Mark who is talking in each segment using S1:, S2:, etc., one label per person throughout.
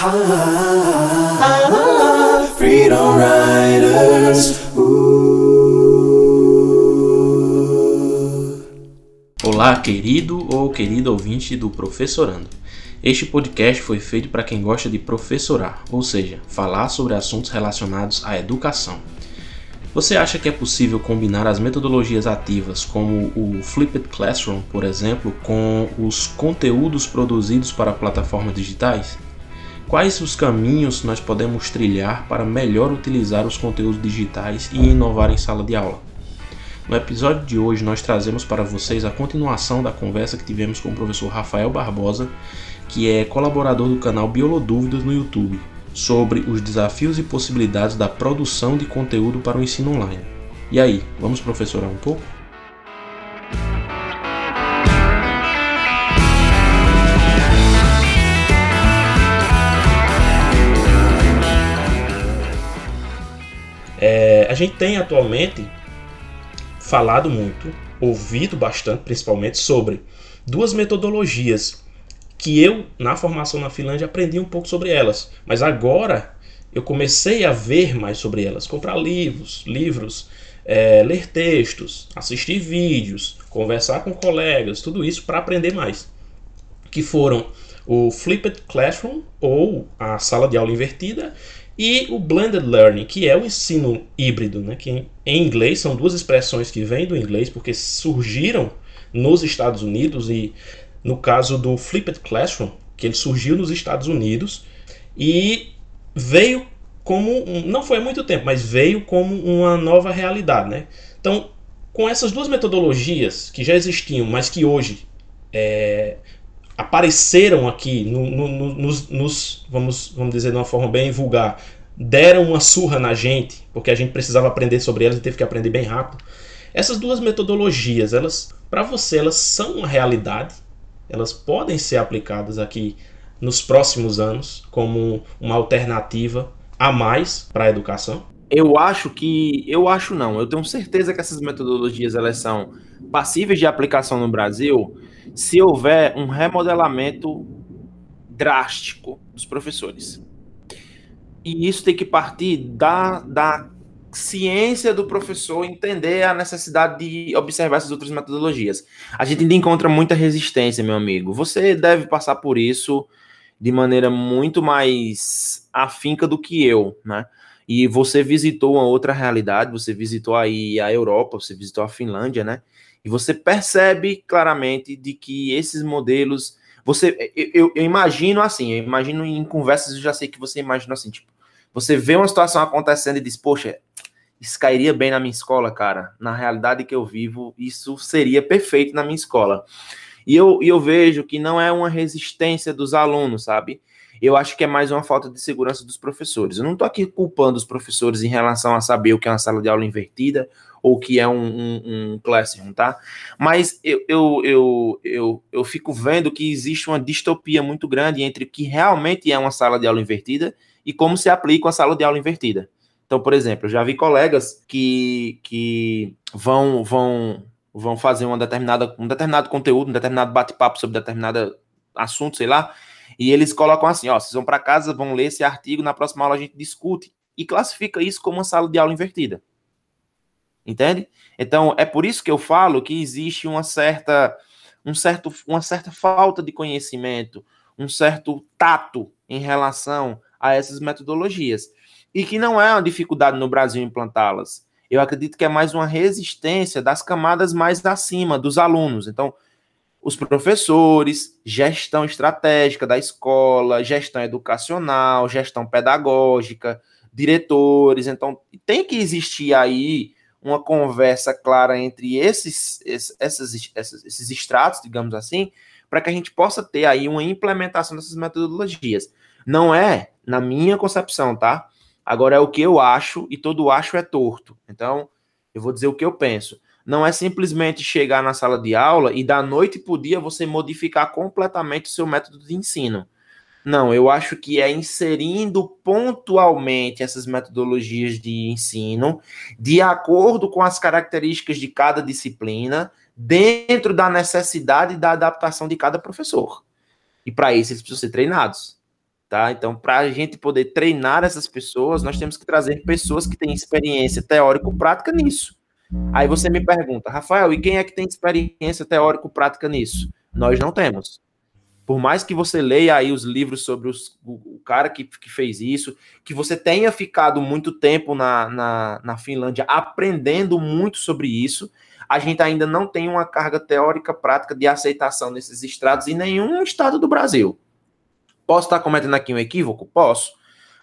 S1: Freedom Riders. Olá, querido ou querida ouvinte do Professorando. Este podcast foi feito para quem gosta de professorar, ou seja, falar sobre assuntos relacionados à educação. Você acha que é possível combinar as metodologias ativas, como o Flipped Classroom, por exemplo, com os conteúdos produzidos para plataformas digitais? Quais os caminhos nós podemos trilhar para melhor utilizar os conteúdos digitais e inovar em sala de aula? No episódio de hoje, nós trazemos para vocês a continuação da conversa que tivemos com o professor Rafael Barbosa, que é colaborador do canal Biolodúvidas no YouTube sobre os desafios e possibilidades da produção de conteúdo para o ensino online. E aí, vamos professorar um pouco? A gente tem atualmente falado muito, ouvido bastante, principalmente, sobre duas metodologias que eu, na formação na Finlândia, aprendi um pouco sobre elas. Mas agora eu comecei a ver mais sobre elas, comprar livros, livros, é, ler textos, assistir vídeos, conversar com colegas, tudo isso para aprender mais. Que foram o Flipped Classroom ou a sala de aula invertida e o Blended Learning, que é o ensino híbrido, né? que em inglês são duas expressões que vêm do inglês porque surgiram nos Estados Unidos e no caso do Flipped Classroom, que ele surgiu nos Estados Unidos e veio como não foi há muito tempo, mas veio como uma nova realidade, né? Então, com essas duas metodologias que já existiam, mas que hoje é, apareceram aqui no, no, no, nos, nos, vamos, vamos dizer de uma forma bem vulgar, deram uma surra na gente, porque a gente precisava aprender sobre elas e teve que aprender bem rápido. Essas duas metodologias, elas, para você, elas são uma realidade elas podem ser aplicadas aqui nos próximos anos como uma alternativa a mais para a educação?
S2: Eu acho que, eu acho não, eu tenho certeza que essas metodologias elas são passíveis de aplicação no Brasil se houver um remodelamento drástico dos professores. E isso tem que partir da, da ciência do professor entender a necessidade de observar essas outras metodologias. A gente ainda encontra muita resistência, meu amigo. Você deve passar por isso de maneira muito mais afinca do que eu, né? E você visitou uma outra realidade, você visitou aí a Europa, você visitou a Finlândia, né? E você percebe claramente de que esses modelos, você, eu, eu, imagino assim, eu imagino em conversas, eu já sei que você imagina assim, tipo, você vê uma situação acontecendo e diz, poxa, isso cairia bem na minha escola, cara. Na realidade que eu vivo, isso seria perfeito na minha escola. E eu, eu vejo que não é uma resistência dos alunos, sabe? Eu acho que é mais uma falta de segurança dos professores. Eu não estou aqui culpando os professores em relação a saber o que é uma sala de aula invertida ou o que é um, um, um classroom, tá? Mas eu, eu, eu, eu, eu fico vendo que existe uma distopia muito grande entre o que realmente é uma sala de aula invertida e como se aplica uma sala de aula invertida. Então, por exemplo, eu já vi colegas que, que vão, vão, vão fazer uma determinada, um determinado conteúdo, um determinado bate-papo sobre determinado assunto, sei lá, e eles colocam assim, ó, vocês vão para casa, vão ler esse artigo, na próxima aula a gente discute e classifica isso como uma sala de aula invertida. Entende? Então, é por isso que eu falo que existe uma certa, um certo, uma certa falta de conhecimento, um certo tato em relação a essas metodologias e que não é uma dificuldade no Brasil implantá-las. Eu acredito que é mais uma resistência das camadas mais acima dos alunos. Então, os professores, gestão estratégica da escola, gestão educacional, gestão pedagógica, diretores. Então, tem que existir aí uma conversa clara entre esses, esses, esses, esses digamos assim, para que a gente possa ter aí uma implementação dessas metodologias. Não é, na minha concepção, tá? Agora é o que eu acho e todo acho é torto. Então, eu vou dizer o que eu penso. Não é simplesmente chegar na sala de aula e da noite para o dia você modificar completamente o seu método de ensino. Não, eu acho que é inserindo pontualmente essas metodologias de ensino de acordo com as características de cada disciplina, dentro da necessidade da adaptação de cada professor. E para isso eles precisam ser treinados. Tá? Então, para a gente poder treinar essas pessoas, nós temos que trazer pessoas que têm experiência teórico-prática nisso. Aí você me pergunta, Rafael, e quem é que tem experiência teórico-prática nisso? Nós não temos. Por mais que você leia aí os livros sobre os, o, cara que, que fez isso, que você tenha ficado muito tempo na, na, na Finlândia aprendendo muito sobre isso, a gente ainda não tem uma carga teórica prática de aceitação desses estrados em nenhum estado do Brasil. Posso estar cometendo aqui um equívoco? Posso.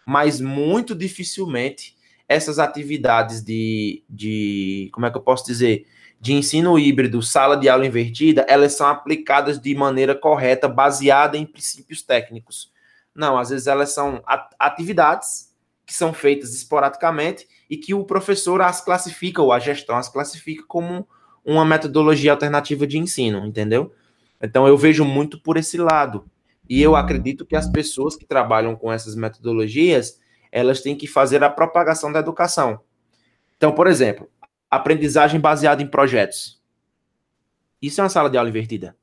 S2: Mas muito dificilmente essas atividades de, de como é que eu posso dizer? De ensino híbrido, sala de aula invertida, elas são aplicadas de maneira correta, baseada em princípios técnicos. Não, às vezes elas são atividades que são feitas esporadicamente e que o professor as classifica, ou a gestão as classifica como uma metodologia alternativa de ensino, entendeu? Então eu vejo muito por esse lado. E eu acredito que as pessoas que trabalham com essas metodologias, elas têm que fazer a propagação da educação. Então, por exemplo, aprendizagem baseada em projetos. Isso é uma sala de aula invertida.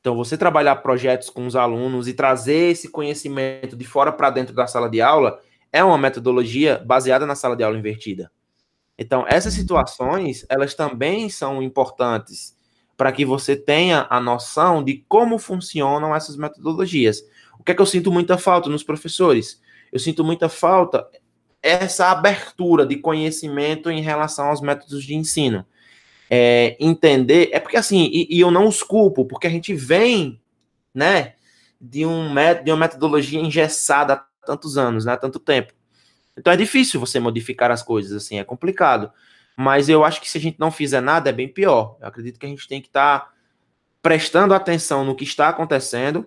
S2: Então, você trabalhar projetos com os alunos e trazer esse conhecimento de fora para dentro da sala de aula é uma metodologia baseada na sala de aula invertida. Então, essas situações, elas também são importantes para que você tenha a noção de como funcionam essas metodologias. O que é que eu sinto muita falta nos professores? Eu sinto muita falta essa abertura de conhecimento em relação aos métodos de ensino. É, entender, é porque assim, e, e, eu não os culpo, porque a gente vem, né, de, um, de uma metodologia engessada há tantos anos, né, há tanto tempo. Então é difícil você modificar as coisas, assim, é complicado. Mas eu acho que se a gente não fizer nada, é bem pior. Eu acredito que a gente tem que estar tá prestando atenção no que está acontecendo.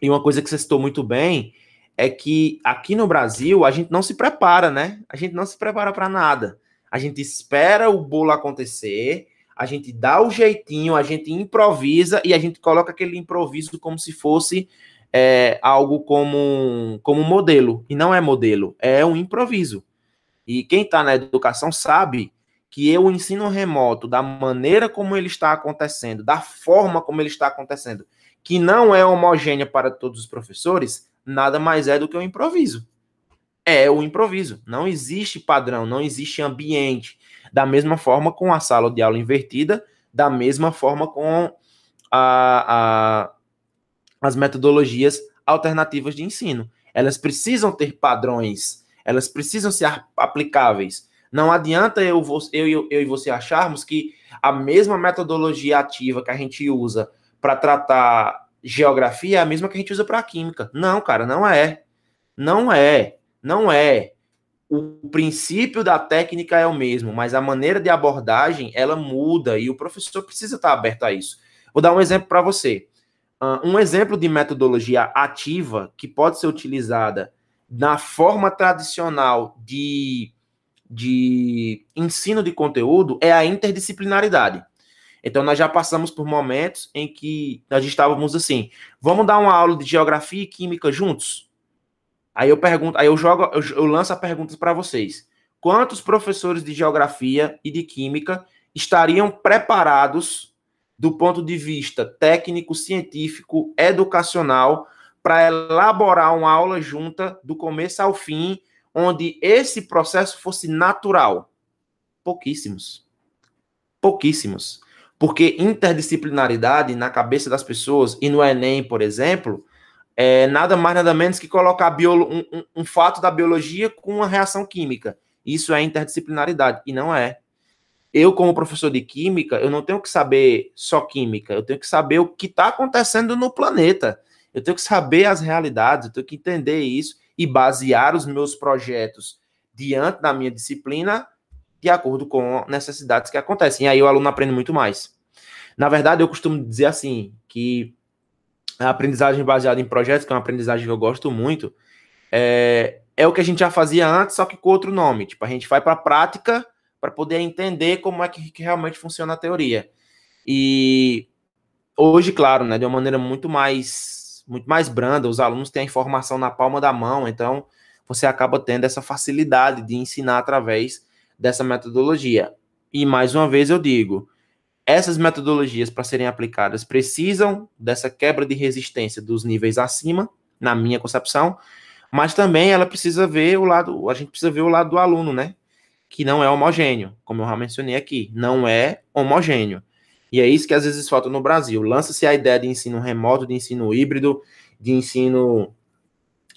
S2: E uma coisa que você citou muito bem é que aqui no Brasil a gente não se prepara, né? A gente não se prepara para nada. A gente espera o bolo acontecer, a gente dá o jeitinho, a gente improvisa e a gente coloca aquele improviso como se fosse é, algo como, como modelo. E não é modelo, é um improviso. E quem está na educação sabe que eu ensino remoto da maneira como ele está acontecendo, da forma como ele está acontecendo, que não é homogênea para todos os professores, nada mais é do que o um improviso. É o improviso. Não existe padrão, não existe ambiente. Da mesma forma com a sala de aula invertida, da mesma forma com a, a, as metodologias alternativas de ensino. Elas precisam ter padrões, elas precisam ser aplicáveis. Não adianta eu, eu, eu e você acharmos que a mesma metodologia ativa que a gente usa para tratar geografia é a mesma que a gente usa para química. Não, cara, não é. Não é. Não é. O princípio da técnica é o mesmo, mas a maneira de abordagem ela muda e o professor precisa estar aberto a isso. Vou dar um exemplo para você. Um exemplo de metodologia ativa que pode ser utilizada na forma tradicional de de ensino de conteúdo é a interdisciplinaridade. Então, nós já passamos por momentos em que nós estávamos assim: vamos dar uma aula de geografia e química juntos? Aí eu pergunto, aí eu jogo, eu, eu lanço a pergunta para vocês: quantos professores de geografia e de química estariam preparados do ponto de vista técnico, científico, educacional, para elaborar uma aula junta do começo ao fim onde esse processo fosse natural? Pouquíssimos. Pouquíssimos. Porque interdisciplinaridade na cabeça das pessoas, e no Enem, por exemplo, é nada mais nada menos que colocar um, um, um fato da biologia com uma reação química. Isso é interdisciplinaridade, e não é. Eu, como professor de química, eu não tenho que saber só química, eu tenho que saber o que está acontecendo no planeta. Eu tenho que saber as realidades, eu tenho que entender isso e basear os meus projetos diante da minha disciplina de acordo com necessidades que acontecem. E aí o aluno aprende muito mais. Na verdade, eu costumo dizer assim, que a aprendizagem baseada em projetos, que é uma aprendizagem que eu gosto muito, é, é o que a gente já fazia antes, só que com outro nome. Tipo, a gente vai para a prática para poder entender como é que, que realmente funciona a teoria. E hoje, claro, né, de uma maneira muito mais muito mais branda, os alunos têm a informação na palma da mão, então você acaba tendo essa facilidade de ensinar através dessa metodologia. E mais uma vez eu digo, essas metodologias para serem aplicadas precisam dessa quebra de resistência dos níveis acima, na minha concepção, mas também ela precisa ver o lado, a gente precisa ver o lado do aluno, né? Que não é homogêneo, como eu já mencionei aqui, não é homogêneo. E é isso que às vezes falta no Brasil. Lança-se a ideia de ensino remoto, de ensino híbrido, de ensino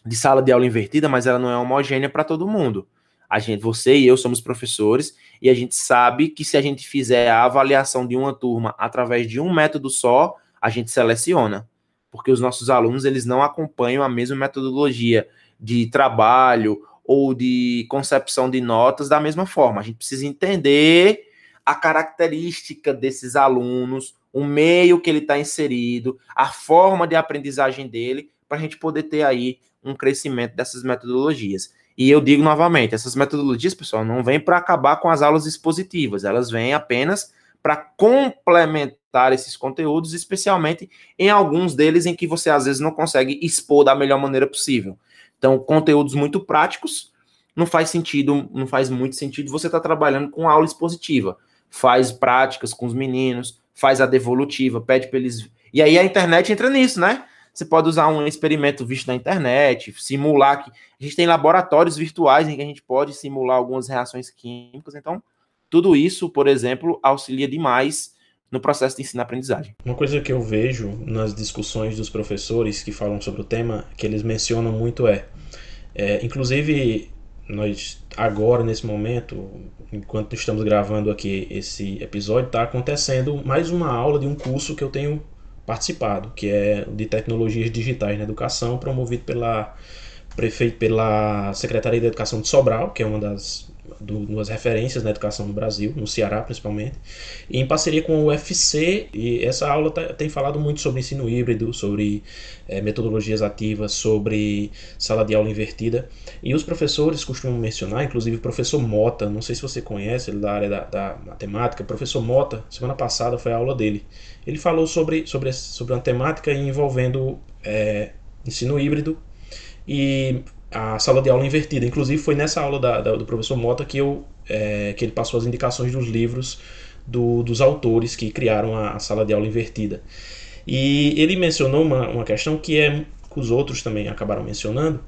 S2: de sala de aula invertida, mas ela não é homogênea para todo mundo. A gente, você e eu somos professores e a gente sabe que se a gente fizer a avaliação de uma turma através de um método só, a gente seleciona, porque os nossos alunos eles não acompanham a mesma metodologia de trabalho ou de concepção de notas da mesma forma. A gente precisa entender a característica desses alunos, o meio que ele está inserido, a forma de aprendizagem dele, para a gente poder ter aí um crescimento dessas metodologias. E eu digo novamente, essas metodologias, pessoal, não vêm para acabar com as aulas expositivas, elas vêm apenas para complementar esses conteúdos, especialmente em alguns deles em que você às vezes não consegue expor da melhor maneira possível. Então, conteúdos muito práticos, não faz sentido, não faz muito sentido você estar tá trabalhando com aula expositiva. Faz práticas com os meninos, faz a devolutiva, pede para eles. E aí a internet entra nisso, né? Você pode usar um experimento visto na internet, simular que a gente tem laboratórios virtuais em que a gente pode simular algumas reações químicas. Então, tudo isso, por exemplo, auxilia demais no processo de ensino-aprendizagem.
S1: Uma coisa que eu vejo nas discussões dos professores que falam sobre o tema, que eles mencionam muito é, é inclusive nós agora nesse momento, enquanto estamos gravando aqui esse episódio, está acontecendo mais uma aula de um curso que eu tenho participado, que é de tecnologias digitais na educação, promovido pela prefeito pela Secretaria de Educação de Sobral, que é uma das duas referências na educação no Brasil, no Ceará principalmente, e em parceria com o UFC. E essa aula tá, tem falado muito sobre ensino híbrido, sobre é, metodologias ativas, sobre sala de aula invertida. E os professores costumam mencionar, inclusive o professor Mota, não sei se você conhece, ele é da área da, da matemática, professor Mota, semana passada foi a aula dele. Ele falou sobre, sobre, sobre uma temática envolvendo é, ensino híbrido e a sala de aula invertida. Inclusive foi nessa aula da, da, do professor Mota que, eu, é, que ele passou as indicações dos livros do, dos autores que criaram a, a, sala de aula invertida. E ele mencionou uma, uma questão que é que os outros também acabaram mencionando,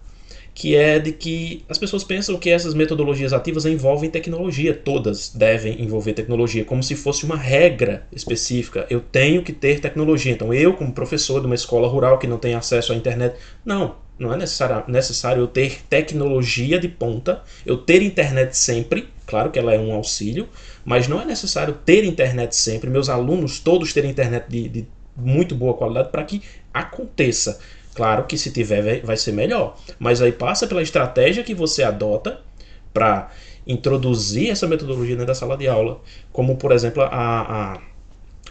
S1: que é de que as pessoas pensam que essas metodologias ativas envolvem tecnologia, todas devem envolver tecnologia, como se fosse uma regra específica. Eu tenho que ter tecnologia. Então, eu, como professor de uma escola rural que não tem acesso à internet, não, não é necessário, necessário eu ter tecnologia de ponta, eu ter internet sempre, claro que ela é um auxílio, mas não é necessário ter internet sempre, meus alunos todos terem internet de, de muito boa qualidade para que aconteça. Claro que se tiver vai ser melhor, mas aí passa pela estratégia que você adota para introduzir essa metodologia dentro da sala de aula, como por exemplo a, a,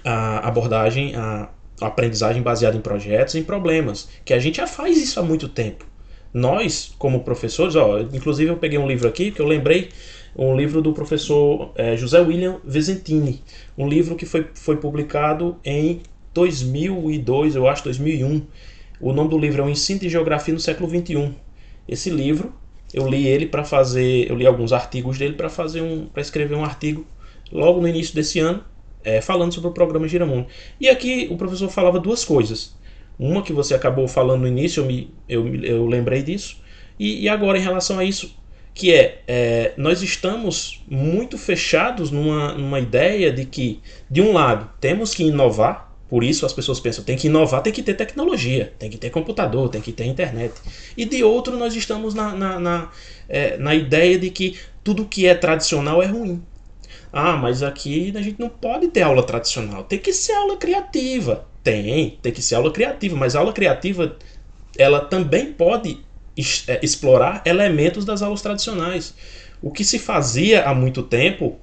S1: a abordagem, a, aprendizagem baseada em projetos, em problemas, que a gente já faz isso há muito tempo. Nós, como professores, ó, inclusive eu peguei um livro aqui que eu lembrei, um livro do professor é, José William Vesentini, um livro que foi, foi publicado em 2002, eu acho, 2001 o nome do livro é O Ensino de Geografia no Século XXI. Esse livro, eu li ele para fazer, eu li alguns artigos dele para fazer um, para escrever um artigo logo no início desse ano, é, falando sobre o programa Giramundo. E aqui o professor falava duas coisas. Uma que você acabou falando no início, eu, me, eu, eu lembrei disso. E, e agora em relação a isso, que é, é, nós estamos muito fechados numa, numa ideia de que, de um lado, temos que inovar, por isso as pessoas pensam, tem que inovar, tem que ter tecnologia, tem que ter computador, tem que ter internet. E de outro, nós estamos na, na, na, é, na ideia de que tudo que é tradicional é ruim. Ah, mas aqui a gente não pode ter aula tradicional, tem que ser aula criativa. Tem, tem que ser aula criativa, mas a aula criativa ela também pode é, explorar elementos das aulas tradicionais. O que se fazia há muito tempo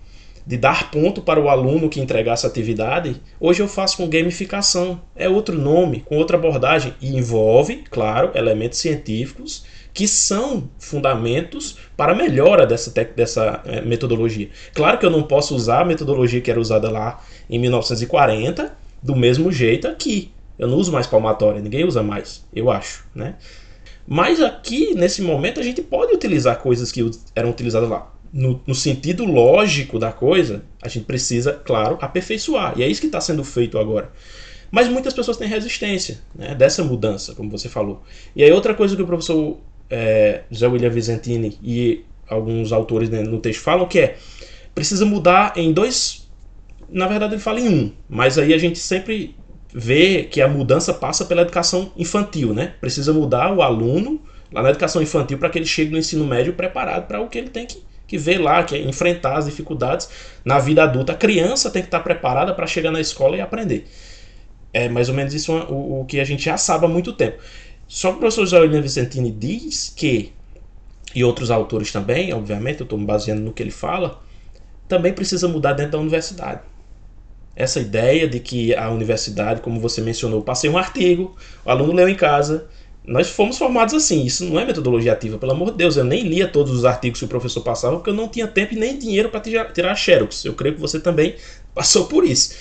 S1: de dar ponto para o aluno que entregasse a atividade, hoje eu faço com gamificação. É outro nome, com outra abordagem. E envolve, claro, elementos científicos que são fundamentos para a melhora dessa, dessa é, metodologia. Claro que eu não posso usar a metodologia que era usada lá em 1940 do mesmo jeito aqui. Eu não uso mais palmatória, ninguém usa mais, eu acho, né? Mas aqui, nesse momento, a gente pode utilizar coisas que eram utilizadas lá no, no, sentido lógico da coisa, a gente precisa, claro, aperfeiçoar. E é isso que está sendo feito agora. Mas muitas pessoas têm resistência né, dessa mudança, como você falou. E aí outra coisa que o professor é, José William Vicentini e alguns autores né, no texto falam que é precisa mudar em dois. Na verdade, ele fala em um, mas aí a gente sempre vê que a mudança passa pela educação infantil, né? Precisa mudar o aluno lá na educação infantil para que ele chegue no ensino médio preparado para o que ele tem que, que ver lá, que é enfrentar as dificuldades na vida adulta. A criança tem que estar preparada para chegar na escola e aprender. É mais ou menos isso o, o que a gente já sabe há muito tempo. Só que o professor José Vicentini diz que, e outros autores também, obviamente, eu estou me baseando no que ele fala, também precisa mudar dentro da universidade. Essa ideia de que a universidade, como você mencionou, passei um artigo, o aluno leu em casa, nós fomos formados assim. Isso não é metodologia ativa, pelo amor de Deus. Eu nem lia todos os artigos que o professor passava porque eu não tinha tempo e nem dinheiro para tirar, tirar xerox. Eu creio que você também passou por isso.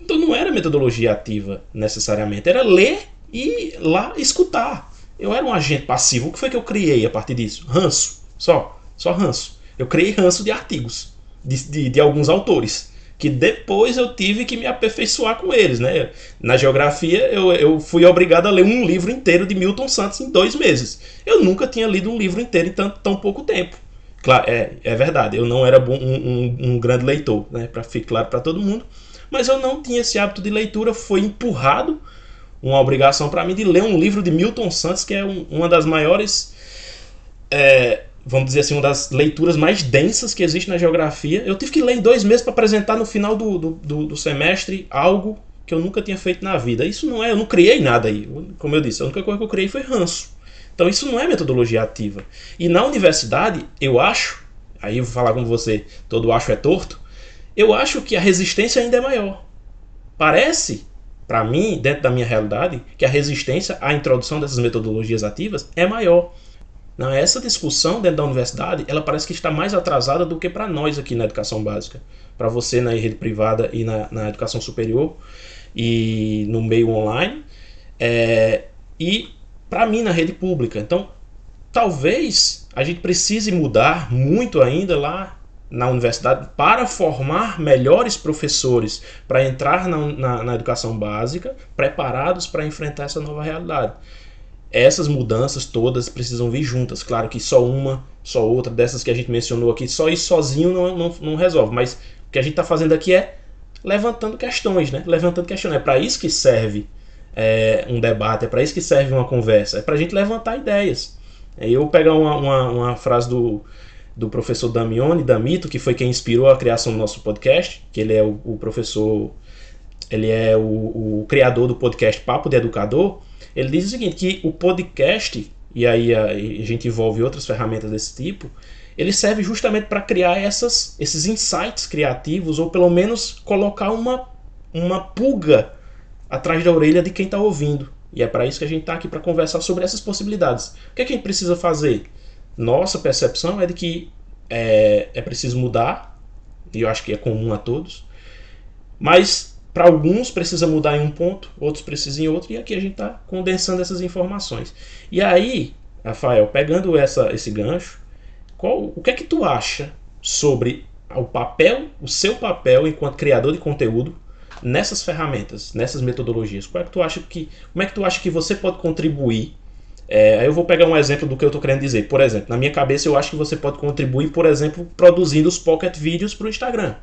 S1: Então não era metodologia ativa necessariamente, era ler e lá escutar. Eu era um agente passivo. O que foi que eu criei a partir disso? Ranço. Só. Só ranço. Eu criei ranço de artigos de, de, de alguns autores que depois eu tive que me aperfeiçoar com eles, né? Na geografia, eu, eu fui obrigado a ler um livro inteiro de Milton Santos em dois meses. Eu nunca tinha lido um livro inteiro em tão, tão pouco tempo. Claro, é, é verdade, eu não era um, um, um grande leitor, né? Para ficar claro para todo mundo. Mas eu não tinha esse hábito de leitura, foi empurrado uma obrigação para mim de ler um livro de Milton Santos, que é um, uma das maiores. É, vamos dizer assim, uma das leituras mais densas que existe na geografia. Eu tive que ler em dois meses para apresentar no final do, do, do, do, semestre algo que eu nunca tinha feito na vida. Isso não é, eu não criei nada aí. Como eu disse, a única coisa que eu criei foi ranço. Então isso não é metodologia ativa. E na universidade, eu acho, aí eu vou falar com você, todo acho é torto, eu acho que a resistência ainda é maior. Parece, para mim, dentro da minha realidade, que a resistência à introdução dessas metodologias ativas é maior. Não, essa discussão dentro da universidade, ela parece que está mais atrasada do que para nós aqui na educação básica. Para você na rede privada e na, na, educação superior e no meio online. É, e para mim na rede pública. Então, talvez a gente precise mudar muito ainda lá na universidade para formar melhores professores para entrar na, na, na educação básica preparados para enfrentar essa nova realidade essas mudanças todas precisam vir juntas. Claro que só uma, só outra dessas que a gente mencionou aqui, só isso sozinho não, não, não resolve. Mas o que a gente está fazendo aqui é levantando questões, né? Levantando questões. É para isso que serve é, um debate, é para isso que serve uma conversa, é para a gente levantar ideias. Eu vou pegar uma, uma, uma, frase do, do professor Damione, Damito, que foi quem inspirou a criação do nosso podcast, que ele é o, o professor, ele é o, o criador do podcast Papo de Educador. Ele diz o seguinte, que o podcast, e aí a, a gente envolve outras ferramentas desse tipo, ele serve justamente para criar essas, esses insights criativos, ou pelo menos colocar uma, uma pulga atrás da orelha de quem está ouvindo. E é para isso que a gente está aqui para conversar sobre essas possibilidades. O que, é que a gente precisa fazer? Nossa percepção é de que é, é preciso mudar, e eu acho que é comum a todos, mas para alguns precisa mudar em um ponto, outros precisam em outro, e aqui a gente está condensando essas informações. E aí, Rafael, pegando essa, esse gancho, qual, o que é que tu acha sobre o papel, o seu papel enquanto criador de conteúdo nessas ferramentas, nessas metodologias? Qual é que tu acha que, como é que tu acha que você pode contribuir? É, eu vou pegar um exemplo do que eu estou querendo dizer. Por exemplo, na minha cabeça eu acho que você pode contribuir, por exemplo, produzindo os pocket vídeos para o Instagram.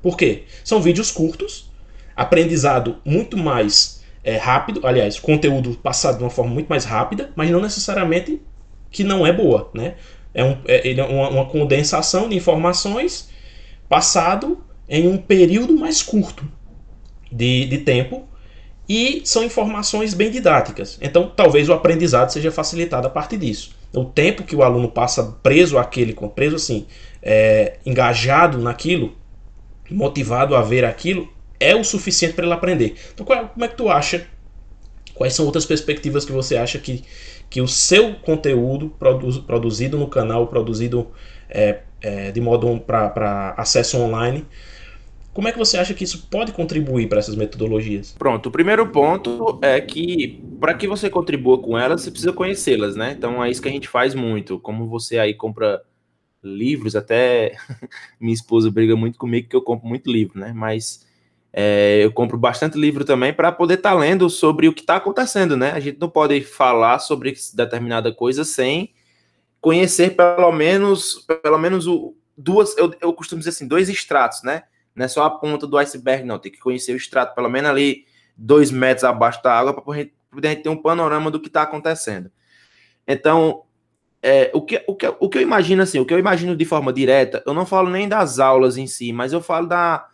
S1: Por quê? São vídeos curtos aprendizado muito mais é, rápido, aliás, conteúdo passado de uma forma muito mais rápida, mas não necessariamente que não é boa, né? É, um, é, é uma, uma condensação de informações passado em um período mais curto de, de tempo e são informações bem didáticas. Então, talvez o aprendizado seja facilitado a partir disso. O tempo que o aluno passa preso àquele, preso assim, é, engajado naquilo, motivado a ver aquilo, é o suficiente para ele aprender. Então, qual, como é que tu acha? Quais são outras perspectivas que você acha que, que o seu conteúdo produ, produzido no canal, produzido é, é, de modo para acesso online, como é que você acha que isso pode contribuir para essas metodologias?
S2: Pronto, o primeiro ponto é que para que você contribua com elas, você precisa conhecê-las, né? Então é isso que a gente faz muito. Como você aí compra livros, até minha esposa briga muito comigo que eu compro muito livro, né? Mas É, eu compro bastante livro também para poder estar tá lendo sobre o que está acontecendo, né? A gente não pode falar sobre determinada coisa sem conhecer pelo menos, pelo menos o, duas, eu, eu costumo dizer assim, dois estratos, né? Não é só a ponta do iceberg, não. Tem que conhecer o extrato, pelo menos ali dois metros abaixo da água, para poder, ter um panorama do que está acontecendo. Então, é, o, que, o, que, o que eu imagino assim, o que eu imagino de forma direta, eu não falo nem das aulas em si, mas eu falo da,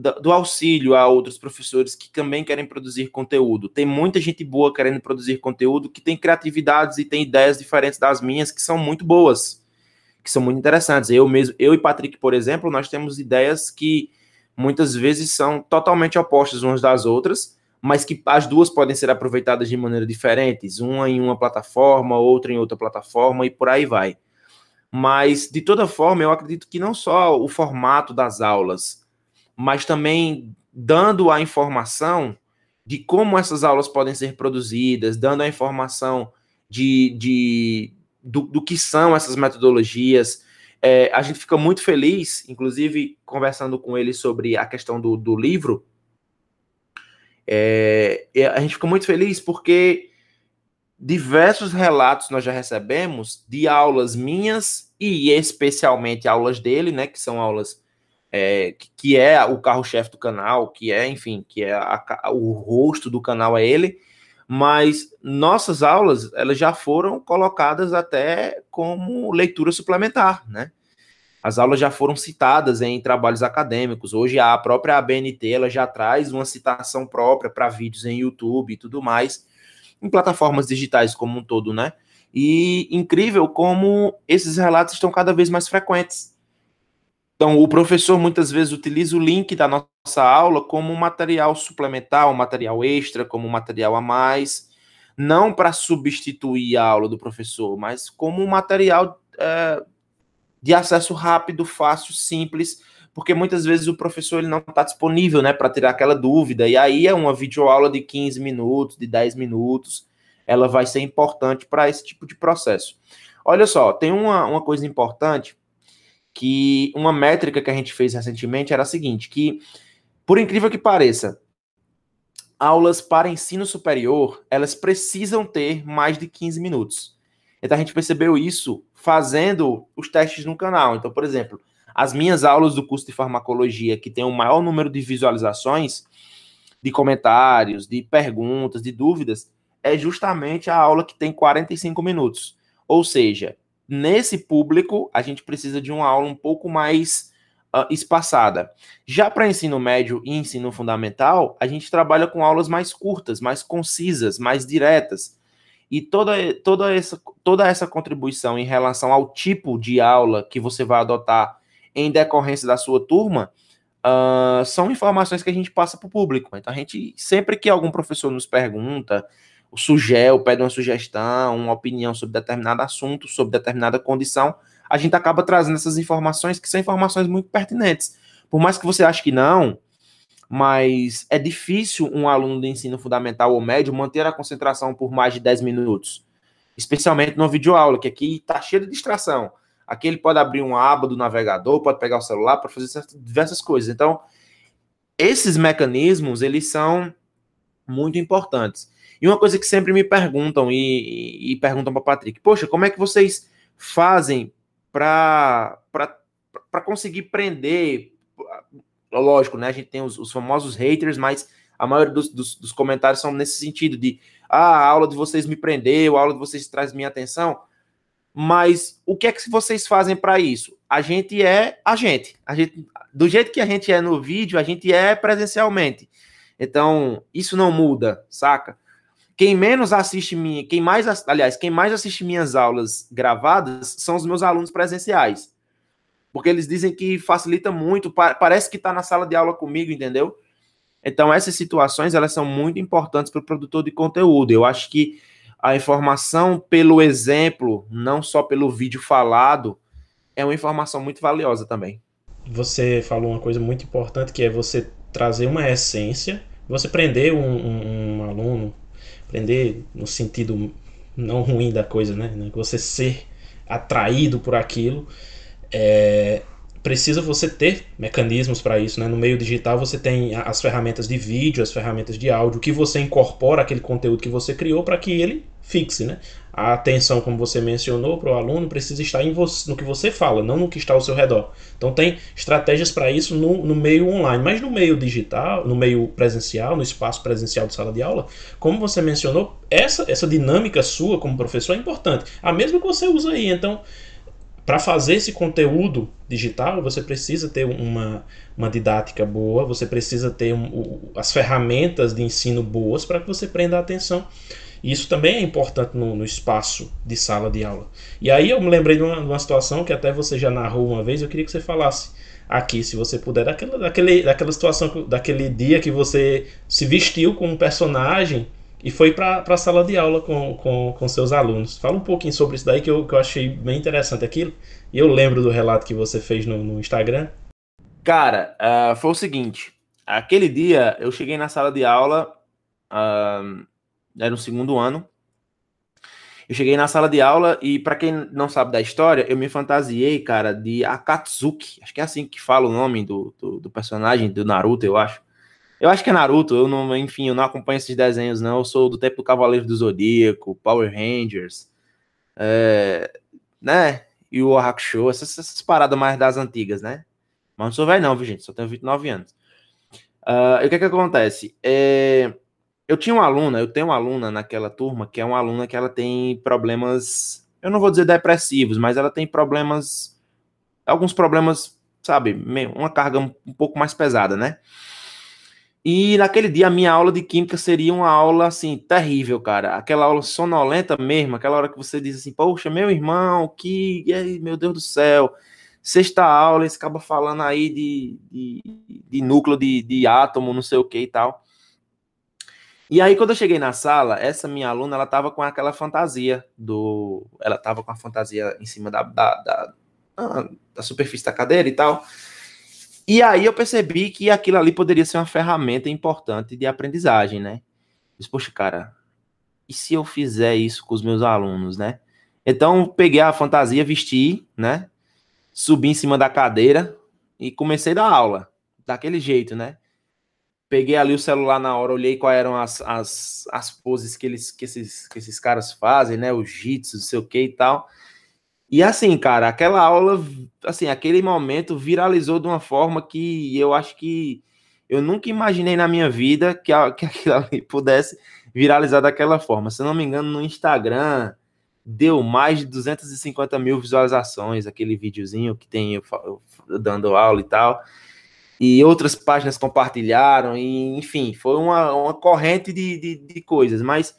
S2: do auxílio a outros professores que também querem produzir conteúdo. Tem muita gente boa querendo produzir conteúdo, que tem criatividades e tem ideias diferentes das minhas, que são muito boas, que são muito interessantes. Eu mesmo, eu e Patrick, por exemplo, nós temos ideias que muitas vezes são totalmente opostas umas das outras, mas que as duas podem ser aproveitadas de maneira diferentes, uma em uma plataforma, outra em outra plataforma e por aí vai. Mas de toda forma, eu acredito que não só o formato das aulas, mas também dando a informação de como essas aulas podem ser produzidas, dando a informação de, de do, do que são essas metodologias. É, a gente fica muito feliz, inclusive conversando com ele sobre a questão do, do livro, é, a gente ficou muito feliz porque diversos relatos nós já recebemos de aulas minhas e especialmente aulas dele, né, que são aulas é, que é o carro-chefe do canal, que é, enfim, que é a, o rosto do canal é ele, mas nossas aulas elas já foram colocadas até como leitura suplementar, né? As aulas já foram citadas em trabalhos acadêmicos. Hoje a própria ABNT ela já traz uma citação própria para vídeos em YouTube e tudo mais, em plataformas digitais como um todo, né? E incrível como esses relatos estão cada vez mais frequentes. Então, o professor muitas vezes utiliza o link da nossa aula como um material suplementar, um material extra, como um material a mais, não para substituir a aula do professor, mas como um material é, de acesso rápido, fácil, simples, porque muitas vezes o professor ele não está disponível, né, para tirar aquela dúvida. E aí é uma videoaula de 15 minutos, de 10 minutos, ela vai ser importante para esse tipo de processo. Olha só, tem uma, uma coisa importante que uma métrica que a gente fez recentemente era a seguinte, que por incrível que pareça, aulas para ensino superior, elas precisam ter mais de 15 minutos. Então a gente percebeu isso fazendo os testes no canal. Então, por exemplo, as minhas aulas do curso de farmacologia, que tem o maior número de visualizações, de comentários, de perguntas, de dúvidas, é justamente a aula que tem 45 minutos. Ou seja, nesse público, a gente precisa de uma aula um pouco mais uh, espaçada. Já para ensino médio e ensino fundamental, a gente trabalha com aulas mais curtas, mais concisas, mais diretas e toda, toda, essa, toda essa contribuição em relação ao tipo de aula que você vai adotar em decorrência da sua turma uh, são informações que a gente passa para o público. Então, a gente, sempre que algum professor nos pergunta, o sugere, pede uma sugestão, uma opinião sobre determinado assunto, sobre determinada condição, a gente acaba trazendo essas informações que são informações muito pertinentes. Por mais que você ache que não, mas é difícil um aluno de ensino fundamental ou médio manter a concentração por mais de 10 minutos, especialmente no videoaula, que aqui está cheio de distração. Aqui ele pode abrir uma aba do navegador, pode pegar o celular para fazer diversas coisas. Então, esses mecanismos, eles são muito importantes. E uma coisa que sempre me perguntam e, e perguntam para Patrick, poxa, como é que vocês fazem para conseguir prender lógico, né? A gente tem os, os famosos haters, mas a maioria dos, dos, dos, comentários são nesse sentido de ah, a aula de vocês me prendeu, a aula de vocês traz minha atenção. Mas o que é que vocês fazem para isso? A gente é a gente. A gente. Do jeito que a gente é no vídeo, a gente é presencialmente. Então, isso não muda, saca? Quem menos assiste minha, quem mais, aliás, quem mais assiste minhas aulas gravadas são os meus alunos presenciais porque eles dizem que facilita muito, parece que está na sala de aula comigo, entendeu? Então, essas situações, elas são muito importantes para o produtor de conteúdo. Eu acho que a informação pelo exemplo, não só pelo vídeo falado, é uma informação muito valiosa também.
S1: Você falou uma coisa muito importante, que é você trazer uma essência, você prender um, um, um aluno, prender no sentido não ruim da coisa, né? Você ser atraído por aquilo, é, precisa você ter mecanismos para isso, né? No meio digital você tem as ferramentas de vídeo, as ferramentas de áudio, que você incorpora aquele conteúdo que você criou para que ele fixe, né? A atenção, como você mencionou, para o aluno precisa estar em você, no que você fala, não no que está ao seu redor. Então tem estratégias para isso no, no meio online, mas no meio digital, no meio presencial, no espaço presencial de sala de aula, como você mencionou, essa, essa dinâmica sua como professor é importante. A mesma que você usa aí. Então, para fazer esse conteúdo digital, você precisa ter uma, uma didática boa, você precisa ter um, as ferramentas de ensino boas para que você prenda a atenção. E isso também é importante no, no, espaço de sala de aula. E aí eu me lembrei de uma, de uma, situação que até você já narrou uma vez, eu queria que você falasse aqui, se você puder, daquela, daquele, daquela situação, daquele dia que você se vestiu com um personagem e foi para a sala de aula com, com, com seus alunos. Fala um pouquinho sobre isso daí que eu, que eu achei bem interessante aquilo. E eu lembro do relato que você fez no, no Instagram.
S2: Cara, uh, foi o seguinte: aquele dia eu cheguei na sala de aula, uh, era no segundo ano. Eu cheguei na sala de aula e, para quem não sabe da história, eu me fantasiei, cara, de Akatsuki. Acho que é assim que fala o nome do, do, do personagem do Naruto, eu acho. Eu acho que é Naruto, eu não, enfim, eu não acompanho esses desenhos, não. Eu sou do tempo do Cavaleiro do Zodíaco, Power Rangers, é, né? E o Hakusho, essas, essas paradas mais das antigas, né? Mas não sou velho, não, viu, gente? Só tenho 29 anos. Uh, e o que é que acontece? É, eu tinha uma aluna, eu tenho uma aluna naquela turma que é uma aluna que ela tem problemas, eu não vou dizer depressivos, mas ela tem problemas, alguns problemas, sabe, uma carga um pouco mais pesada, né? E naquele dia a minha aula de química seria uma aula assim terrível, cara. Aquela aula sonolenta mesmo, aquela hora que você diz assim: "Poxa, meu irmão, que, meu Deus do céu, sexta aula, esse acaba falando aí de, de, de núcleo de, de átomo, não sei o que e tal". E aí quando eu cheguei na sala, essa minha aluna, ela tava com aquela fantasia do, ela tava com a fantasia em cima da, da, da, da superfície da cadeira e tal. E aí eu percebi que aquilo ali poderia ser uma ferramenta importante de aprendizagem, né? Disse, poxa, cara, e se eu fizer isso com os meus alunos, né? Então peguei a fantasia, vesti, né? Subi em cima da cadeira e comecei a dar aula, daquele jeito, né? Peguei ali o celular na hora, olhei quais eram as, as, as poses que, eles, que, esses, que esses caras fazem, né? O jitsu, não sei o que e tal. E assim, cara, aquela aula, assim, aquele momento viralizou de uma forma que eu acho que eu nunca imaginei na minha vida que, a, que aquilo ali pudesse viralizar daquela forma. Se não me engano, no Instagram deu mais de 250 mil visualizações, aquele videozinho que tem eu, eu dando aula e tal. E outras páginas compartilharam, e enfim, foi uma, uma corrente de, de, de coisas. Mas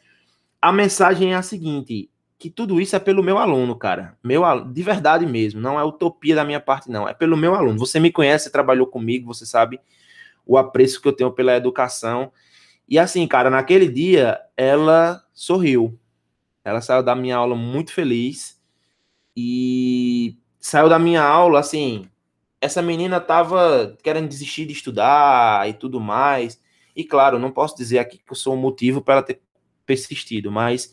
S2: a mensagem é a seguinte: que tudo isso é pelo meu aluno, cara. Meu de verdade mesmo, não é utopia da minha parte não, é pelo meu aluno. Você me conhece, trabalhou comigo, você sabe o apreço que eu tenho pela educação. E assim, cara, naquele dia ela sorriu. Ela saiu da minha aula muito feliz e saiu da minha aula assim, essa menina tava querendo desistir de estudar e tudo mais. E claro, não posso dizer aqui que eu sou o motivo para ela ter persistido, mas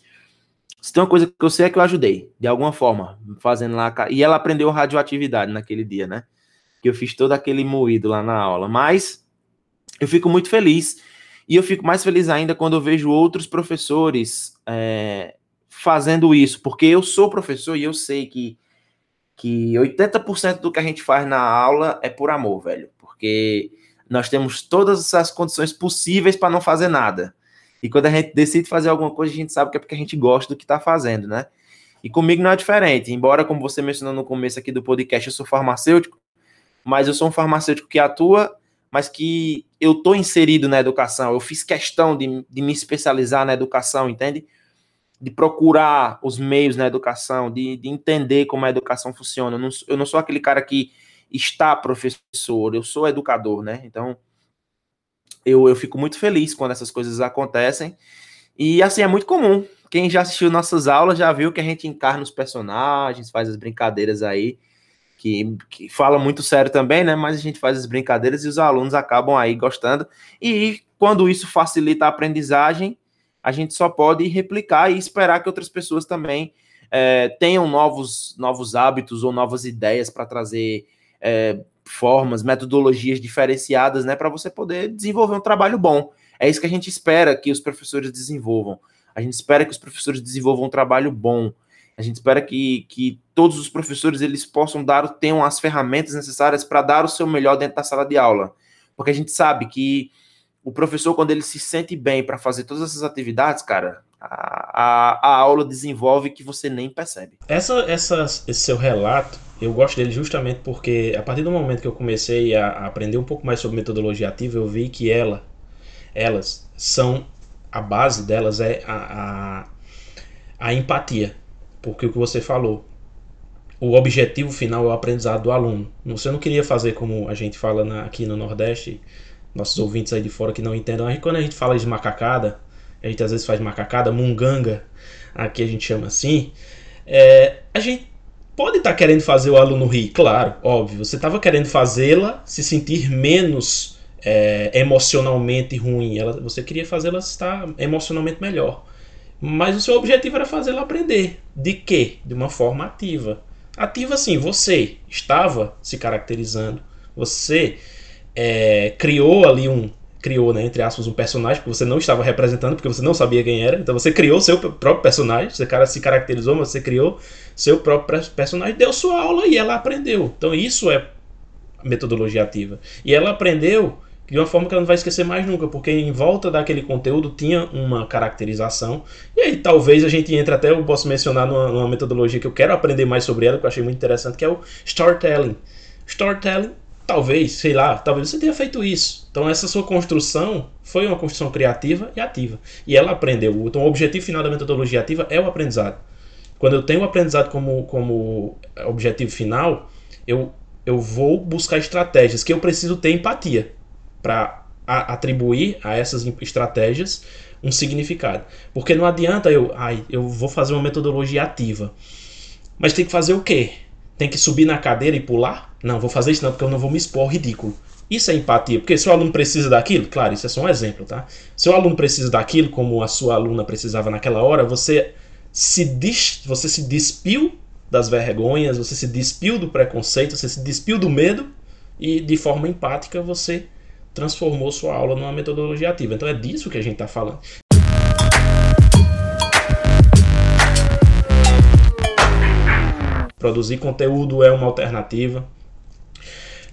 S2: se tem uma coisa que eu sei é que eu ajudei, de alguma forma, fazendo lá. E ela aprendeu radioatividade naquele dia, né? Que eu fiz todo aquele moído lá na aula. Mas eu fico muito feliz. E eu fico mais feliz ainda quando eu vejo outros professores é, fazendo isso, porque eu sou professor e eu sei que, que 80% do que a gente faz na aula é por amor, velho. Porque nós temos todas as condições possíveis para não fazer nada. E quando a gente decide fazer alguma coisa, a gente sabe que é porque a gente gosta do que está fazendo, né? E comigo não é diferente. Embora, como você mencionou no começo aqui do podcast, eu sou farmacêutico, mas eu sou um farmacêutico que atua, mas que eu estou inserido na educação. Eu fiz questão de, de me especializar na educação, entende? De procurar os meios na educação, de, de entender como a educação funciona. Eu não, eu não sou aquele cara que está professor, eu sou educador, né? Então, eu, eu fico muito feliz quando essas coisas acontecem. E assim, é muito comum. Quem já assistiu nossas aulas já viu que a gente encarna os personagens, faz as brincadeiras aí, que, que fala muito sério também, né? Mas a gente faz as brincadeiras e os alunos acabam aí gostando. E quando isso facilita a aprendizagem, a gente só pode replicar e esperar que outras pessoas também é, tenham novos, novos hábitos ou novas ideias para trazer é, formas, metodologias diferenciadas, né, para você poder desenvolver um trabalho bom. É isso que a gente espera que os professores desenvolvam. A gente espera que os professores desenvolvam um trabalho bom. A gente espera que, que todos os professores eles possam dar, tenham as ferramentas necessárias para dar o seu melhor dentro da sala de aula. Porque a gente sabe que o professor, quando ele se sente bem para fazer todas essas atividades, cara, a, a, a, aula desenvolve que você nem percebe.
S1: Essa, essa, esse seu relato, eu gosto dele justamente porque a partir do momento que eu comecei a, a aprender um pouco mais sobre metodologia ativa, eu vi que ela, elas são, a base delas é a, a, a empatia. Porque o que você falou, o objetivo final é o aprendizado do aluno. Você não queria fazer como a gente fala na, aqui no Nordeste, nossos ouvintes aí de fora que não entendam. Aí quando a gente fala de macacada, a gente às vezes faz macacada, munganga, aqui a gente chama assim, é, a gente pode estar tá querendo fazer o aluno rir, claro, óbvio. Você estava querendo fazê-la se sentir menos é, emocionalmente ruim. Ela, você queria fazê-la estar emocionalmente melhor. Mas o seu objetivo era fazê-la aprender. De quê? De uma forma ativa. Ativa assim, você estava se caracterizando. Você é, criou ali um, criou, né, entre aspas, um personagem que você não estava representando porque você não sabia quem era. Então você criou seu próprio personagem, você cara se caracterizou, mas você criou seu próprio personagem, deu sua aula e ela aprendeu. Então isso é metodologia ativa. E ela aprendeu de uma forma que ela não vai esquecer mais nunca, porque em volta daquele conteúdo tinha uma caracterização. E aí talvez a gente entre até, eu posso mencionar numa, numa metodologia que eu quero aprender mais sobre ela, que eu achei muito interessante, que é o storytelling. Storytelling talvez, sei lá, talvez você tenha feito isso. Então essa sua construção foi uma construção criativa e ativa. E ela aprendeu. Então o objetivo final da metodologia ativa é o aprendizado. Quando eu tenho o aprendizado como, como objetivo final, eu, eu vou buscar estratégias que eu preciso ter empatia para atribuir a essas estratégias um significado. Porque não adianta eu, ai, eu vou fazer uma metodologia ativa. Mas tem que fazer o quê? Tem que subir na cadeira e pular? Não, vou fazer isso não, porque eu não vou me expor ridículo. Isso é empatia, porque se o aluno precisa daquilo, claro, isso é só um exemplo, tá? Se o aluno precisa daquilo, como a sua aluna precisava naquela hora, você se, dis, você se despiu das vergonhas, você se despiu do preconceito, você se despiu do medo e de forma empática você transformou sua aula numa metodologia ativa. Então é disso que a gente está falando. Produzir conteúdo é uma alternativa.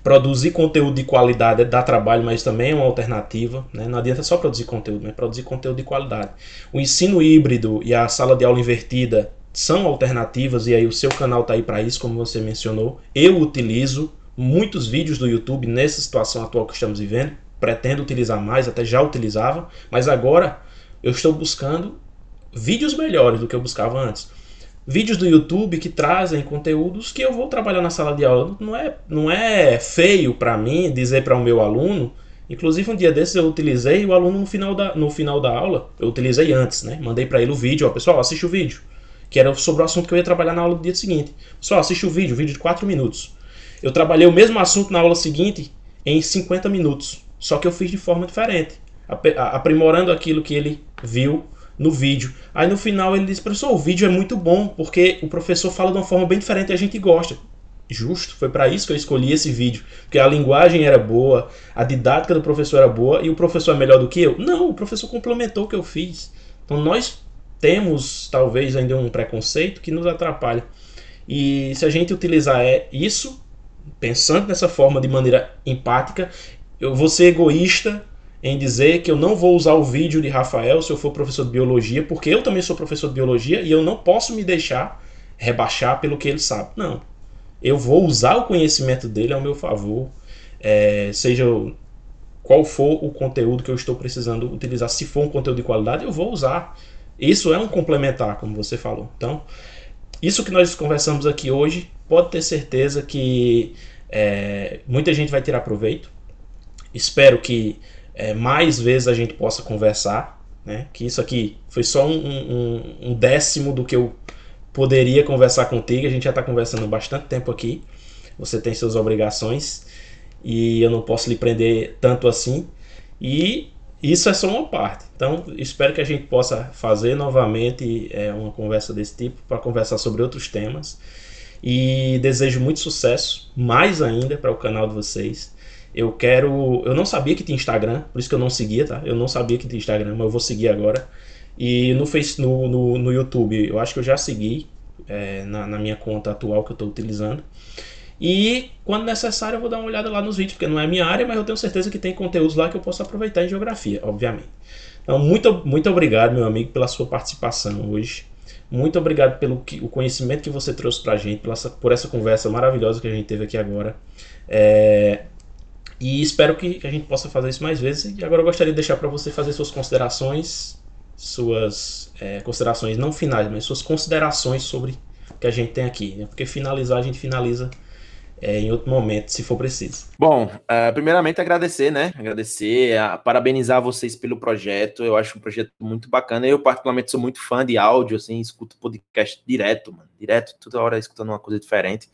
S1: Produzir conteúdo de qualidade dar trabalho, mas também é uma alternativa. Né? Não adianta só produzir conteúdo, mas produzir conteúdo de qualidade. O ensino híbrido e a sala de aula invertida são alternativas, e aí o seu canal está aí para isso, como você mencionou. Eu utilizo muitos vídeos do YouTube nessa situação atual que estamos vivendo. Pretendo utilizar mais, até já utilizava, mas agora eu estou buscando vídeos melhores do que eu buscava antes vídeos do YouTube que trazem conteúdos que eu vou trabalhar na sala de aula. Não é, não é feio para mim dizer para o meu aluno. Inclusive, um dia desses eu utilizei o aluno no final da, no final da aula. Eu utilizei antes, né? Mandei para ele o vídeo. Ó, pessoal, assiste o vídeo. Que era sobre o assunto que eu ia trabalhar na aula do dia seguinte. Pessoal, assiste o vídeo, vídeo de 4 minutos. Eu trabalhei o mesmo assunto na aula seguinte em 50 minutos. Só que eu fiz de forma diferente. Aprimorando aquilo que ele viu no vídeo. Aí no final ele diz, professor, o vídeo é muito bom, porque o professor fala de uma forma bem diferente e a gente gosta. Justo, foi para isso que eu escolhi esse vídeo. Porque a linguagem era boa, a didática do professor era boa, e o professor é melhor do que eu? Não, o professor complementou o que eu fiz. Então nós temos talvez ainda um preconceito que nos atrapalha. E se a gente utilizar é isso, pensando dessa forma de maneira empática, eu vou ser egoísta em dizer que eu não vou usar o vídeo de Rafael se eu for professor de biologia, porque eu também sou professor de biologia e eu não posso me deixar rebaixar pelo que ele sabe. Não. Eu vou usar o conhecimento dele ao meu favor, é, seja qual for o conteúdo que eu estou precisando utilizar. Se for um conteúdo de qualidade, eu vou usar. Isso é um complementar, como você falou. Então, isso que nós conversamos aqui hoje, pode ter certeza que é, muita gente vai tirar proveito. Espero que é, mais vezes a gente possa conversar, né? Que isso aqui foi só um, um, um décimo do que eu poderia conversar contigo. A gente já está conversando bastante tempo aqui. Você tem suas obrigações e eu não posso lhe prender tanto assim. E isso é só uma parte. Então, espero que a gente possa fazer novamente é, uma conversa desse tipo para conversar sobre outros temas. E desejo muito sucesso, mais ainda, para o canal de vocês. Eu quero. Eu não sabia que tinha Instagram, por isso que eu não seguia, tá? Eu não sabia que tinha Instagram, mas eu vou seguir agora. E no, face, no, no, no YouTube, eu acho que eu já segui é, na, na, minha conta atual que eu estou utilizando. E quando necessário, eu vou dar uma olhada lá nos vídeos, porque não é minha área, mas eu tenho certeza que tem conteúdos lá que eu posso aproveitar em geografia, obviamente. Então, muito, muito obrigado, meu amigo, pela sua participação hoje. Muito obrigado pelo que, o conhecimento que você trouxe para gente, por essa, por essa conversa maravilhosa que a gente teve aqui agora. É, e espero que, a gente possa fazer isso mais vezes. E agora eu gostaria de deixar para você fazer suas considerações, suas é, considerações não finais, mas suas considerações sobre o que a gente tem aqui. Né? Porque finalizar a gente finaliza é, em outro momento, se for preciso.
S2: Bom, uh, primeiramente agradecer, né? Agradecer, a, parabenizar vocês pelo projeto. Eu acho um projeto muito bacana. Eu, particularmente, sou muito fã de áudio, assim, escuto podcast direto, mano. Direto, toda hora escutando uma coisa diferente.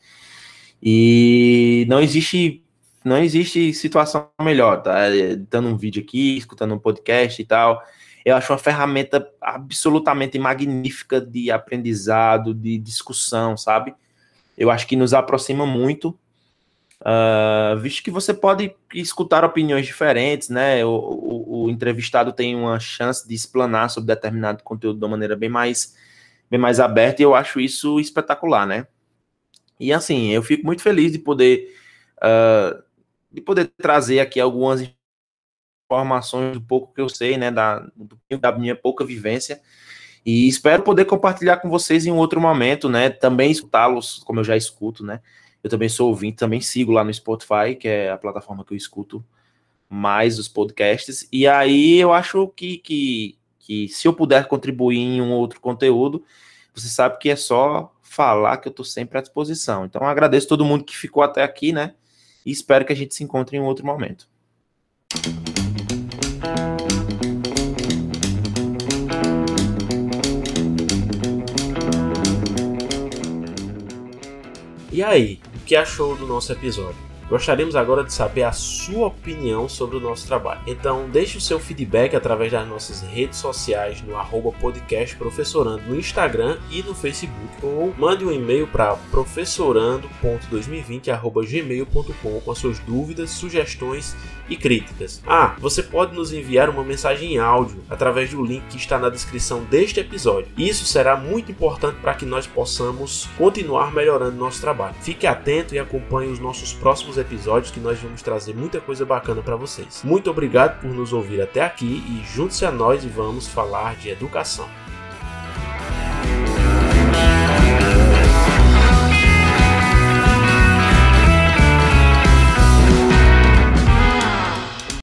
S2: E não existe não existe situação melhor, tá? Dando um vídeo aqui, escutando um podcast e tal. Eu acho uma ferramenta absolutamente magnífica de aprendizado, de discussão, sabe? Eu acho que nos aproxima muito, uh, visto que você pode escutar opiniões diferentes, né? O, o, o, entrevistado tem uma chance de explanar sobre determinado conteúdo de uma maneira bem mais, bem mais aberta, e eu acho isso espetacular, né? E assim, eu fico muito feliz de poder. Uh, de poder trazer aqui algumas informações do pouco que eu sei, né, da, da minha pouca vivência, e espero poder compartilhar com vocês em um outro momento, né, também escutá-los como eu já escuto, né, eu também sou ouvinte, também sigo lá no Spotify, que é a plataforma que eu escuto mais os podcasts, e aí eu acho que, que, que se eu puder contribuir em um outro conteúdo, você sabe que é só falar que eu estou sempre à disposição. Então agradeço todo mundo que ficou até aqui, né? E espero que a gente se encontre em um outro momento.
S1: E aí, o que achou do nosso episódio? Gostaríamos agora de saber a sua opinião sobre o nosso trabalho. Então, deixe o seu feedback através das nossas redes sociais no arroba podcast professorando no Instagram e no Facebook ou mande um e-mail para professorando.2020@gmail.com com as suas dúvidas, sugestões e críticas. Ah, você pode nos enviar uma mensagem em áudio através do link que está na descrição deste episódio. Isso será muito importante para que nós possamos continuar melhorando nosso trabalho. Fique atento e acompanhe os nossos próximos episódios que nós vamos trazer muita coisa bacana para vocês. Muito obrigado por nos ouvir até aqui e junte-se a nós e vamos falar de educação.